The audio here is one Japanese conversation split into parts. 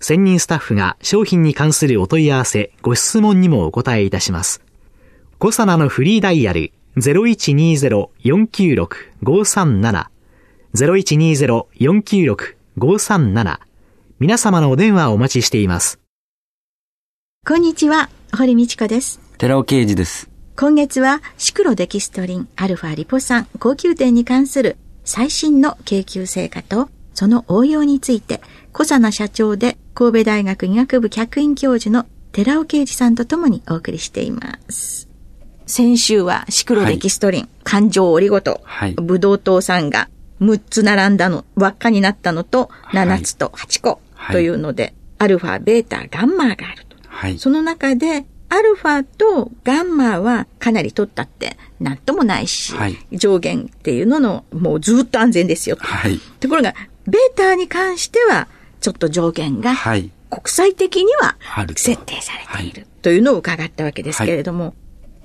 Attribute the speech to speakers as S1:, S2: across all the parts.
S1: 専任スタッフが商品に関するお問い合わせ、ご質問にもお答えいたします。コサナのフリーダイヤル0120-496-537 0120-496-537皆様のお電話をお待ちしています。
S2: こんにちは、堀道子です。
S3: 寺尾啓二です。
S2: 今月はシクロデキストリン、アルファリポ酸、高級店に関する最新の研究成果とその応用について、小佐奈社長で神戸大学医学部客員教授の寺尾啓二さんとともにお送りしています。先週はシクロデキストリン、はい、環状オリゴ糖、はい、ブドウ糖酸が6つ並んだの、輪っかになったのと、7つと8個というので、はい、アルファ、ベータ、ガンマがあると。はい、その中で、アルファとガンマはかなり取ったってなんともないし、はい、上限っていうののもうずっと安全ですよ。はい、ところが、ベータに関してはちょっと上限が国際的には設定されているというのを伺ったわけですけれども、はい、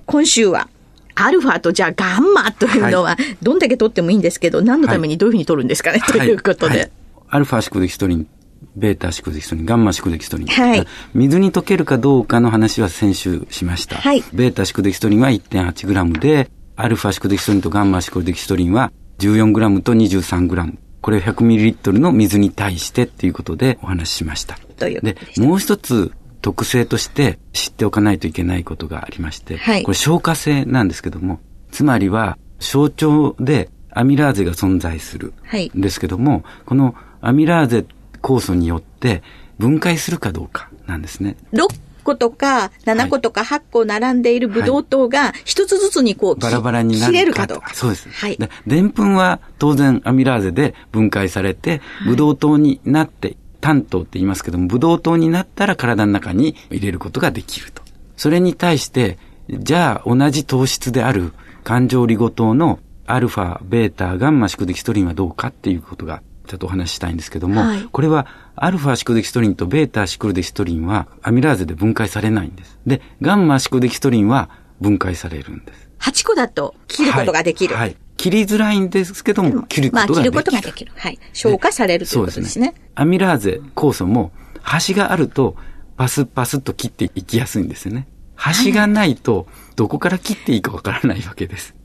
S2: 今週はアルファとじゃあガンマというのは、どんだけ取ってもいいんですけど、何のためにどういうふうに取るんですかね、ということで。
S3: アルファシクデキストリンベータシクデキストリン、ガンマシクデキストリン。はい。水に溶けるかどうかの話は先週しました。はい。ベータシクデキストリンは 1.8g で、アルファシクデキストリンとガンマシクデキストリンは 14g と 23g。これ 100ml の水に対してっていうことでお話ししました。
S2: というで
S3: もう一つ特性として知っておかないといけないことがありまして、はい、これ消化性なんですけども、つまりは象徴でアミラーゼが存在するんですけども、はい、このアミラーゼ酵素によって分解するかどうかなんですね。
S2: 6個とか7個とか8個並んでいるブドウ糖が一つずつにこう、
S3: バラバラになる
S2: 切れるかどうか。
S3: そうです。はい。でんぷんは当然アミラーゼで分解されて、ブドウ糖になって、炭糖って言いますけども、ブドウ糖になったら体の中に入れることができると。それに対して、じゃあ同じ糖質である環状リゴ糖のアルファ、ベータ、ガンマシクデキストリンはどうかっていうことがちょっとお話ししたいんですけども、はい、これはアルファシクデキストリンとベータシクルデキストリンはアミラーゼで分解されないんです。で、ガンマシクデキストリンは分解されるんです。
S2: 8個だと切ることができる。はい。はい、
S3: 切りづらいんですけども、切ることができる。まあ、切ることができる。
S2: はい。消化されるということですね。すね
S3: アミラーゼ酵素も、端があると、パスパスと切っていきやすいんですよね。端がないと、どこから切っていいかわからないわけです。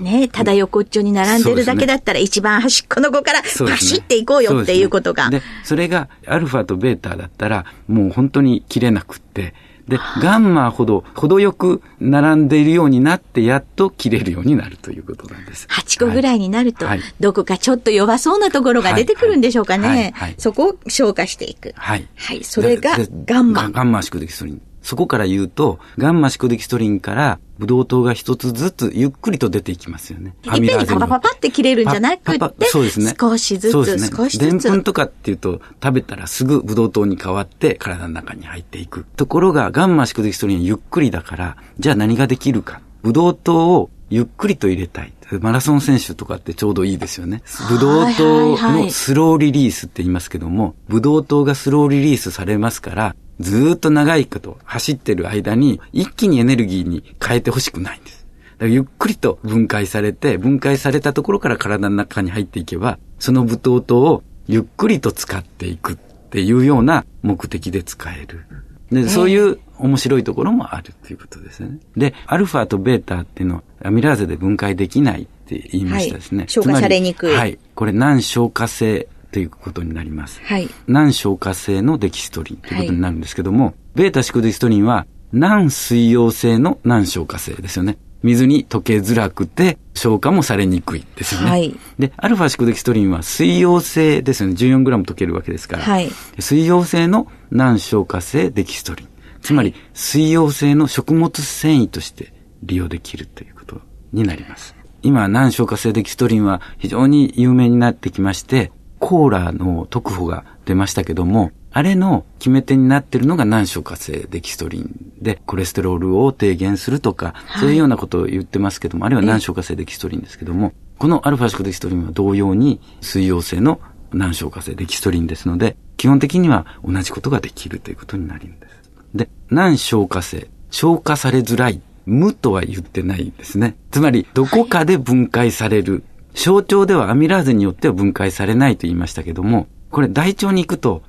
S2: ね、ただ横っちょに並んでるだけだったら、一番端っこの子から走っていこうよっていうことが。
S3: で、それがアルファとベータだったら、もう本当に切れなくって、で、ガンマほど、程よく並んでいるようになって、やっと切れるようになるということなんです。
S2: 8個ぐらいになると、はい、どこかちょっと弱そうなところが出てくるんでしょうかね。はいはい、そこを消化していく。はい。はい。それがガンマ。
S3: ガンマシクデキソリン。そこから言うと、ガンマシクデキストリンからブドウ糖が一つずつゆっくりと出ていきますよね。
S2: いっぺんにパパパパって切れるんじゃなくて、そうですね。少しずつ、ね、少しずつ。
S3: でんぷんとかっていうと、食べたらすぐブドウ糖に変わって体の中に入っていく。ところが、ガンマシクデキストリンゆっくりだから、じゃあ何ができるか。ブドウ糖をゆっくりと入れたい。マラソン選手とかってちょうどいいですよね。ブドウ糖のスローリリースって言いますけども、ブドウ糖がスローリリースされますから、ずっと長いこと走ってる間に一気にエネルギーに変えてほしくないんです。だからゆっくりと分解されて、分解されたところから体の中に入っていけば、そのブドウ糖をゆっくりと使っていくっていうような目的で使える。で、そういう面白いところもあるっていうことですね。で、アルファとベータっていうのはアミラーゼで分解できないって言いましたですね。はい、
S2: 消化されにくい。
S3: はい。これ難消化性ということになります。はい。難消化性のデキストリンということになるんですけども、はい、ベータシクデキストリンは難水溶性の難消化性ですよね。水に溶けづらくて消化もされにくいですよね。
S2: はい
S3: で、アルファシクデキストリンは水溶性ですよね。14g 溶けるわけですから。
S2: はい
S3: 水溶性の難消化性デキストリン。つまり、水溶性の食物繊維として利用できるということになります。今、難消化性デキストリンは非常に有名になってきまして、コーラの特保が出ましたけども、あれの決め手になっているのが難消化性デキストリンで、コレステロールを低減するとか、
S2: はい
S3: そういうようなことを言ってますけども、あるいは難消化性デキストリンですけども、このアルファシクデキストリンは同様に水溶性の難消化性デキストリンですので、基本的には同じことができるということになるんです。で、難消化性、消化されづらい、無とは言ってないんですね。つまり、どこかで分解される。小腸ではアミラーゼによっては分解されないと言いましたけども、これ大腸に行くと、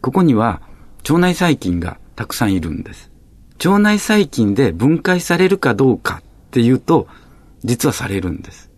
S3: ここには腸内細菌がたくさんいるんです。腸内細菌で分解されるかどうかっていうと、実はされるんです。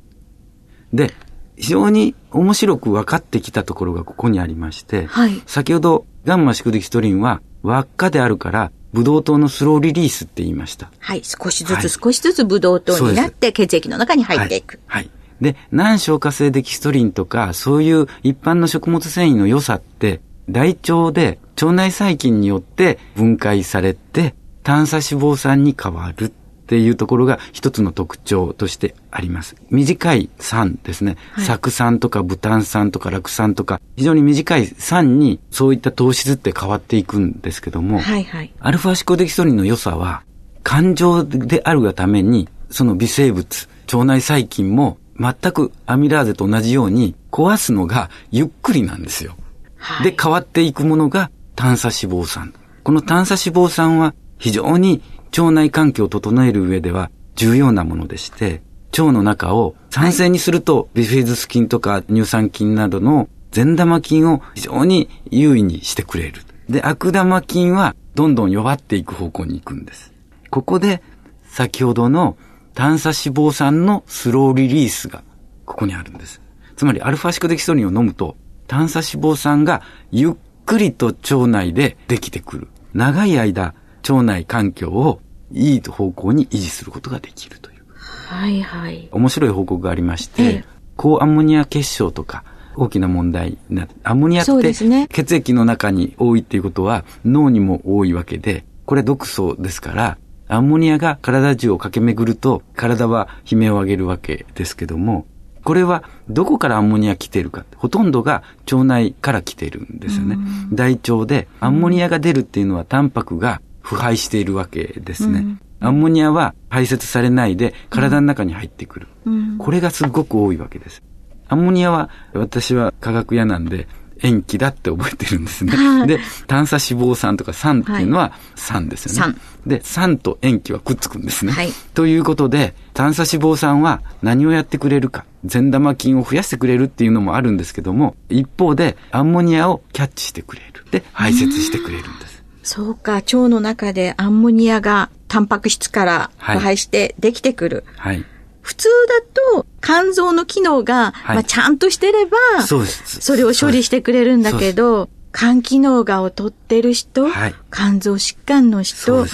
S3: で、非常に面白く分かってきたところがここにありまして、
S2: はい
S3: 先ほどガンマシクデキストリンは輪っかであるから、ブドウ糖のスローリリースって言いました。
S2: はい。少しず
S3: はい
S2: つ少しずつブドウ糖になって血液の中に入っていく。
S3: はい。はい。で、難消化性デキストリンとか、そういう一般の食物繊維の良さって、大腸で腸内細菌によって分解されて、炭鎖脂肪酸に変わるっていうところが一つの特徴としてあります。短い酸ですね。
S2: はい
S3: 酢酸とかブタン酸とか酪酸とか、非常に短い酸にそういった糖質って変わっていくんですけども、
S2: はいはい。
S3: アルファシコデキストリンの良さは、感情であるがために、その微生物、腸内細菌も全くアミラーゼと同じように壊すのがゆっくりなんですよ。
S2: はい。
S3: で、変わっていくものが炭鎖脂肪酸。この炭鎖脂肪酸は非常に腸内環境を整える上では重要なものでして、腸の中を酸性にすると、ビフィズス菌とか乳酸菌などの善玉菌を非常に優位にしてくれる。で、悪玉菌はどんどん弱っていく方向に行くんです。ここで先ほどの炭鎖脂肪酸のスローリリースがここにあるんです。つまりアルファシクデキストリンを飲むと炭鎖脂肪酸がゆっくりと腸内でできてくる。長い間腸内環境をいい方向に維持することができるという。
S2: はいはい。
S3: 面白い報告がありまして、
S2: ええ
S3: 高アンモニア結晶とか大きな問題になアンモニアって血液の中に多いっていうことは脳にも多いわけで、これ毒素ですから、アンモニアが体中を駆け巡ると体は悲鳴を上げるわけですけども、これはどこからアンモニア来てるか。ほとんどが腸内から来てるんですよね。大腸でアンモニアが出るっていうのはタンパクが腐敗しているわけですね。アンモニアは排泄されないで体の中に入ってくる。
S2: うん。
S3: これがすごく多いわけです。アンモニアは私は化学屋なんで塩基だって覚えてるんですね
S2: は。い
S3: で、炭鎖脂肪酸とか酸っていうのは酸ですよね。
S2: 酸
S3: で、酸と塩基はくっつくんですね。
S2: はい
S3: ということで、炭鎖脂肪酸は何をやってくれるか。善玉菌を増やしてくれるっていうのもあるんですけども、一方でアンモニアをキャッチしてくれる。で、排泄してくれるんです。
S2: そうか、腸の中でアンモニアがタンパク質から
S3: はい
S2: 腐敗してできてくる。
S3: はい。
S2: 普通だと肝臓の機能が、
S3: はい
S2: まあ、ちゃんとしてれば、
S3: そ。
S2: それを処理してくれるんだけど、肝機能が劣ってる人、
S3: はい
S2: 肝臓疾患の人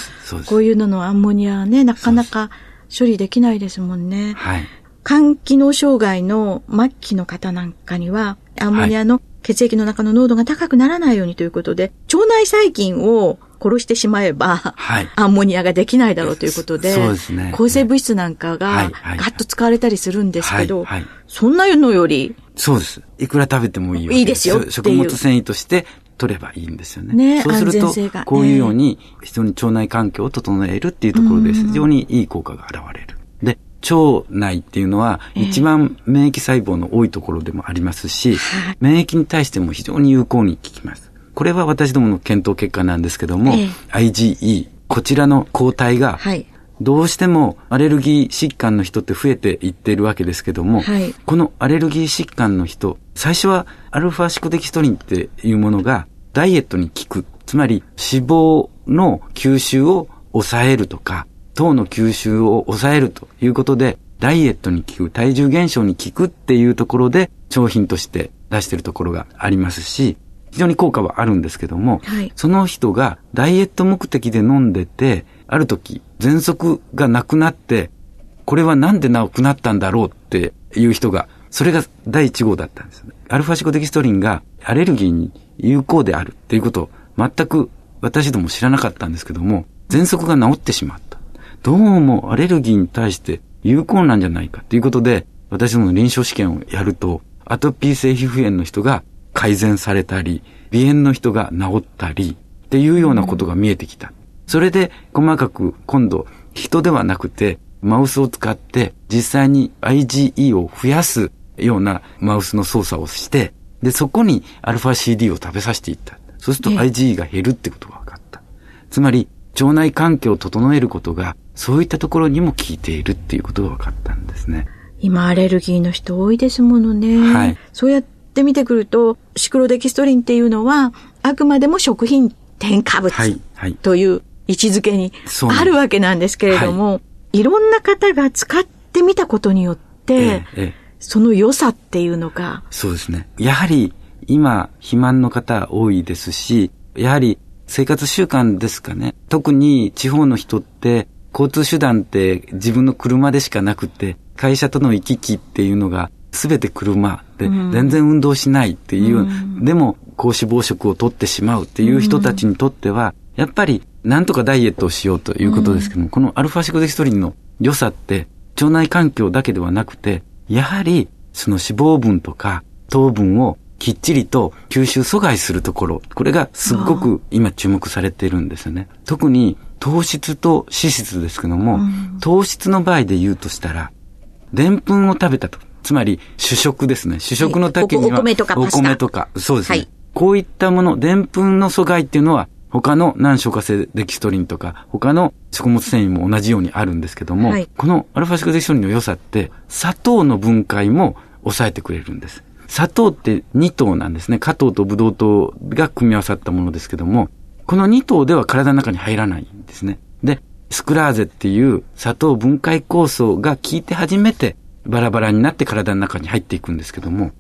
S2: こういうののアンモニアはね、なかなか処理できないですもんね。
S3: はい。
S2: 肝機能障害の末期の方なんかには、アンモニアの血液の中の濃度が高くならないようにということで、腸内細菌を殺してしまえば、
S3: はい。
S2: アンモニアができないだろうということで、
S3: そうですね。
S2: 抗生物質なんか
S3: は
S2: がガッと使われたりするんですけど、
S3: はい。はい。
S2: そんなのより、
S3: そうです。いくら食べてもいい
S2: いいですよ。
S3: 食物繊維として取ればいいんですよね。
S2: ね
S3: そうするとこういうように、非常に腸内環境を整えるっていうところで、非常にいい効果が現れる。で、腸内っていうのは、一番免疫細胞の多いところでもありますし、免疫に対しても非常に有効に効きます。これは私どもの検討結果なんですけども、
S2: ええ
S3: IgE、こちらの抗体が、
S2: はい。
S3: どうしてもアレルギー疾患の人って増えていっているわけですけども、
S2: はい
S3: このアレルギー疾患の人、最初はアルファシコデキストリンっていうものがダイエットに効く。つまり脂肪の吸収を抑えるとか、糖の吸収を抑えるということで、ダイエットに効く、体重減少に効くっていうところで商品として出しているところがありますし、非常に効果はあるんですけども、
S2: はい
S3: その人がダイエット目的で飲んでて、ある時、喘息がなくなって、これはなんでなくなったんだろうっていう人が、それが第1号だったんですよね。アルファシコデキストリンがアレルギーに有効であるっていうことを全く私ども知らなかったんですけども、喘息が治ってしまった。どうもアレルギーに対して有効なんじゃないかということで、私どもの臨床試験をやると、アトピー性皮膚炎の人が改善されたり、鼻炎の人が治ったり、っていうようなことが見えてきた。それで細かく今度人ではなくてマウスを使って実際に IgE を増やすようなマウスの操作をして、で、そこに α-CD を食べさせていった。そうすると
S2: ええ
S3: IgE が減るってことが分かった。つまり腸内環境を整えることがそういったところにも効いているっていうことが分かったんですね。
S2: 今アレルギーの人多いですものね。
S3: はい
S2: そうやって見てくると、シクロデキストリンっていうのは、あくまでも食品添加物
S3: はい、はい。
S2: という位置づけにあるわけなんですけれども、い、ろんな方が使ってみたことによって、
S3: ええええ
S2: その良さっていうのが、
S3: そうですね。やはり今、肥満の方多いですし、やはり生活習慣ですかね。特に地方の人って交通手段って自分の車でしかなくて、会社との行き来っていうのが全て車で、全然運動しないっていう、でも高脂肪食を取ってしまうっていう人たちにとっては、やっぱりなんとかダイエットをしようということですけども、このアルファシコデキストリンの良さって腸内環境だけではなくて、やはりその脂肪分とか糖分をきっちりと吸収阻害するところ、これがすっごく今注目されているんですよね。特に糖質と脂質ですけども、糖質の場合で言うとしたら、でんぷんを食べたと。つまり主食ですね。主食の時には、
S2: おお米とか
S3: お米とか、そうですね。
S2: はい
S3: こういったもの、でんぷんの阻害っていうのは、他の難消化性デキストリンとか、他の食物繊維も同じようにあるんですけども、
S2: はい
S3: このアルファシコデキストリンの良さって、砂糖の分解も抑えてくれるんです。砂糖って2糖なんですね。加糖とブドウ糖が組み合わさったものですけども、この2糖では体の中に入らないんですね。で、スクラーゼっていう砂糖分解酵素が効いて初めてバラバラになって体の中に入っていくんですけども、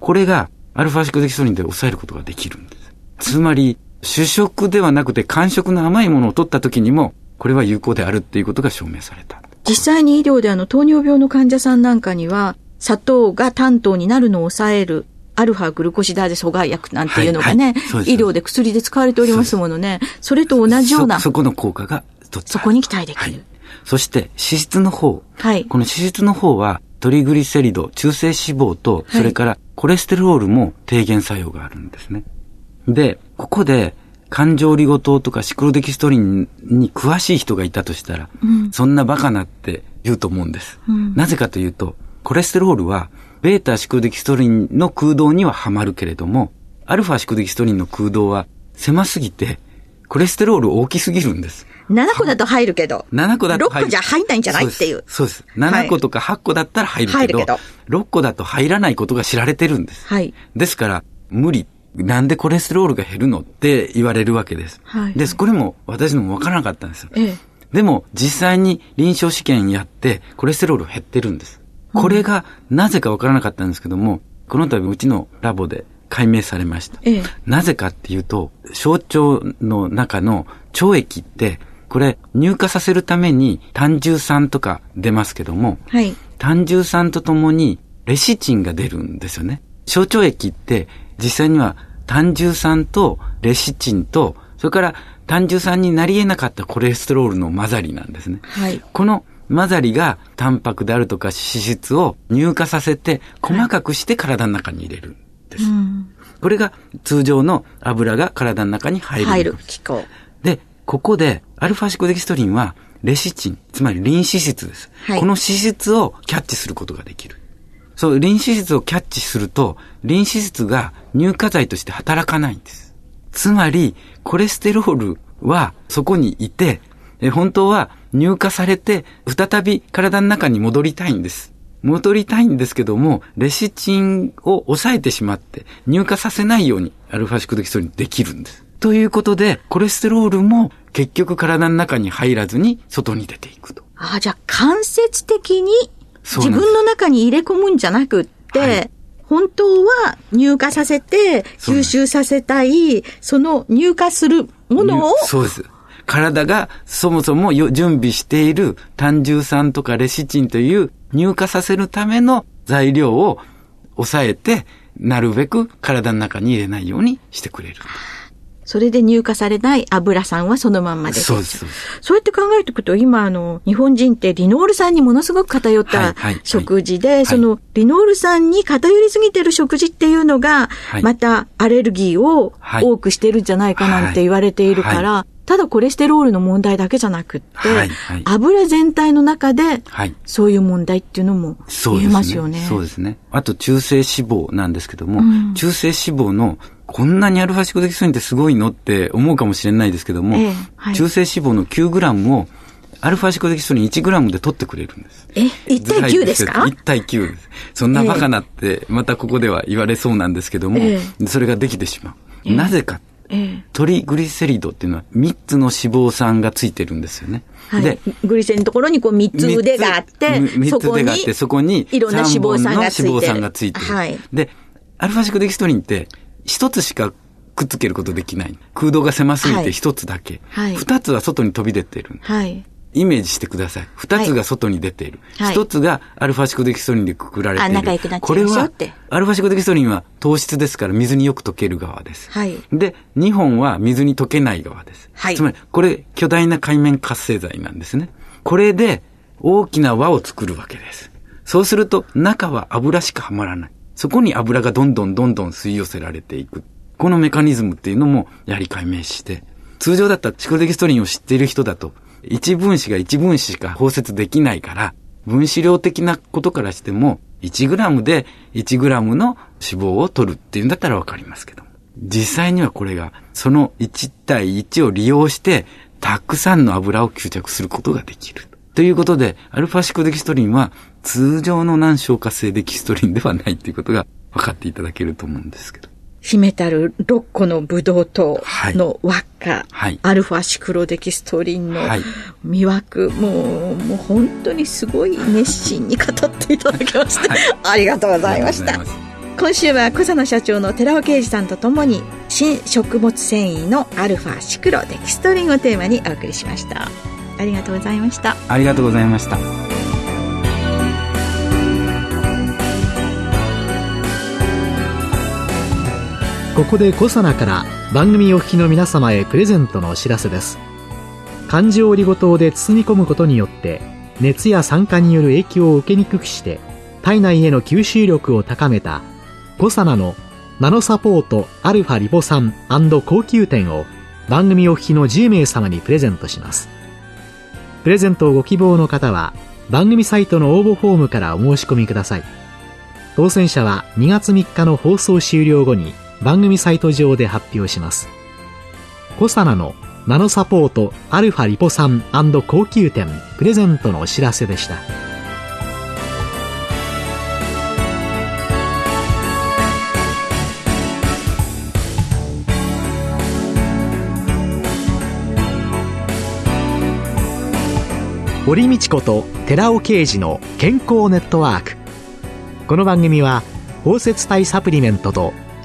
S3: これがアルファシコデキストリンで抑えることができるんです。つまり、主食ではなくて間食の甘いものを取った時にも、これは有効であるっていうことが証明された。
S2: 実際に医療であの糖尿病の患者さんなんかには、砂糖が担当になるのを抑える、アルファグルコシダーゼ阻害薬なんていうのがね、
S3: はいはい
S2: 医療で薬で使われておりますものね。それと同じような、そ
S3: そ、そこの効果が一つある。
S2: こに期待でき
S3: はい
S2: る。。
S3: そして、脂質の方。
S2: はい。
S3: この脂質の方は、トリグリセリド、中性脂肪と、
S2: はい
S3: それからコレステロールも低減作用があるんですね。で、ここで、環状リゴ糖とかシクロデキストリンに詳しい人がいたとしたら、そんなバカなって言うと思うんです。なぜかというと、コレステロールは、ベータシクロデキストリンの空洞にははまるけれども、アルファシクロデキストリンの空洞は狭すぎて、コレステロール大きすぎるんです。
S2: 7個だと入るけど、
S3: 7個だと
S2: 6個じゃ入んないんじゃないっていう。
S3: そうです。そうです7個とか8個だったら入るけど、
S2: 入るけど
S3: 6個だと入らないことが知られてるんです。
S2: はい。
S3: ですから、無理。なんでコレステロールが減るのって言われるわけです。
S2: はい
S3: です。これも私のもわからなかったんですよ。
S2: ええ。
S3: でも、実際に臨床試験やって、コレステロール減ってるんです。これが、なぜかわからなかったんですけども、この度うちのラボで解明されました。
S2: ええ
S3: なぜかっていうと、小腸の中の腸液って、これ、乳化させるために単重酸とか出ますけども、
S2: はい。
S3: 単重酸とともにレシチンが出るんですよね。小腸液って実際には単重酸とレシチンと、それから単重酸になり得なかったコレステロールの混ざりなんですね。
S2: はい。
S3: この混ざりがタンパクであるとか脂質を乳化させて細かくして体の中に入れるんです。
S2: うん。
S3: これが通常の油が体の中に入る。
S2: 入る機構。
S3: で、ここで、アルファシコデキストリンは、レシチン、つまりリン脂質です。
S2: はい
S3: この脂質をキャッチすることができる。そう、リン脂質をキャッチすると、リン脂質が乳化剤として働かないんです。つまり、コレステロールはそこにいて、え本当は乳化されて、再び体の中に戻りたいんです。戻りたいんですけども、レシチンを抑えてしまって、乳化させないようにアルファシコデキストリンできるんです。ということで、コレステロールも結局体の中に入らずに外に出ていくと。
S2: ああ、じゃあ間接的に自分の中に入れ込むんじゃなくって、
S3: はい
S2: 本当は入荷させて、吸収させたい、その入荷するものを、
S3: そうです。体がそもそも準備している単重酸とかレシチンという入荷させるための材料を抑えて、なるべく体の中に入れないようにしてくれる。
S2: それで乳化されない油酸はそのまんまで
S3: そうです。
S2: そうやって考えていくと、今、あの、日本人ってリノール酸にものすごく偏った食事で、そのリノール酸に偏りすぎてる食事っていうのが、またアレルギーを多くしてるんじゃないかなんて言われているから、ただコレステロールの問題だけじゃなくって、はいはい、油全体の中で、そういう問題っていうのも言えますよね。
S3: そうですね。あと中性脂肪なんですけども、うん、中性脂肪のこんなにアルファシコデキソニンってすごいのって思うかもしれないですけども、えはい、中性脂肪の9グラムをアルファシコデキソニン1グラムで取ってくれるんです。
S2: え ?1 対9ですか
S3: ?1 対9です。そんなバカなって、またここでは言われそうなんですけども、えそれができてしまう。なぜかええ、トリグリセリドっていうのは3つの脂肪酸がついてるんですよね。
S2: はい、で、グリセリンのところにこう3つ腕があって、
S3: 3つ腕があって、そこに
S2: いろんな脂肪酸がついてる。
S3: 脂肪酸がついてる。はい、で、アルファシクデキストリンって1つしかくっつけることできない。空洞が狭すぎて1つだけ。はい、2つは外に飛び出てる。はいイメージしてください。二つが外に出ている。一、はい、つがアルファシコデキストリンでくくられている。
S2: 仲良くなっ
S3: これは、アルファシコデキストリンは糖質ですから水によく溶ける側です。はい。で、二本は水に溶けない側です。はい。つまり、これ巨大な海面活性剤なんですね。これで大きな輪を作るわけです。そうすると中は油しかはまらない。そこに油がどんどんどんどん吸い寄せられていく。このメカニズムっていうのもやはり解明して、通常だったらシコデキストリンを知っている人だと、一分子が一分子しか包摂できないから、分子量的なことからしても、1グラムで1グラムの脂肪を取るっていうんだったらわかりますけど実際にはこれが、その1対1を利用して、たくさんの油を吸着することができる。ということで、アルファシコデキストリンは通常の難消化性デキストリンではないということが分かっていただけると思うんですけど。
S2: 秘めたる6個のブドウ糖の輪っか、はい、アルファシクロデキストリンの魅惑、はい、もう、もう本当にすごい熱心に語っていただきまして、はい、ありがとうございました。今週は小佐野社長の寺尾啓二さんとともに新食物繊維のアルファシクロデキストリンをテーマにお送りしました。ありがとうございました。
S3: ありがとうございました。
S1: ここでコサナから番組お聞きの皆様へプレゼントのお知らせです。漢字オリゴ糖で包み込むことによって熱や酸化による影響を受けにくくして体内への吸収力を高めたコサナのナノサポートアルファリポ酸高級店を番組お聞きの10名様にプレゼントします。プレゼントをご希望の方は番組サイトの応募フォームからお申し込みください。当選者は2月3日の放送終了後に番組サイト上で発表します。コサナのナノサポートアルファリポ酸高級店プレゼントのお知らせでした。堀道子と寺尾啓二の健康ネットワークこの番組は包摂体サプリメントと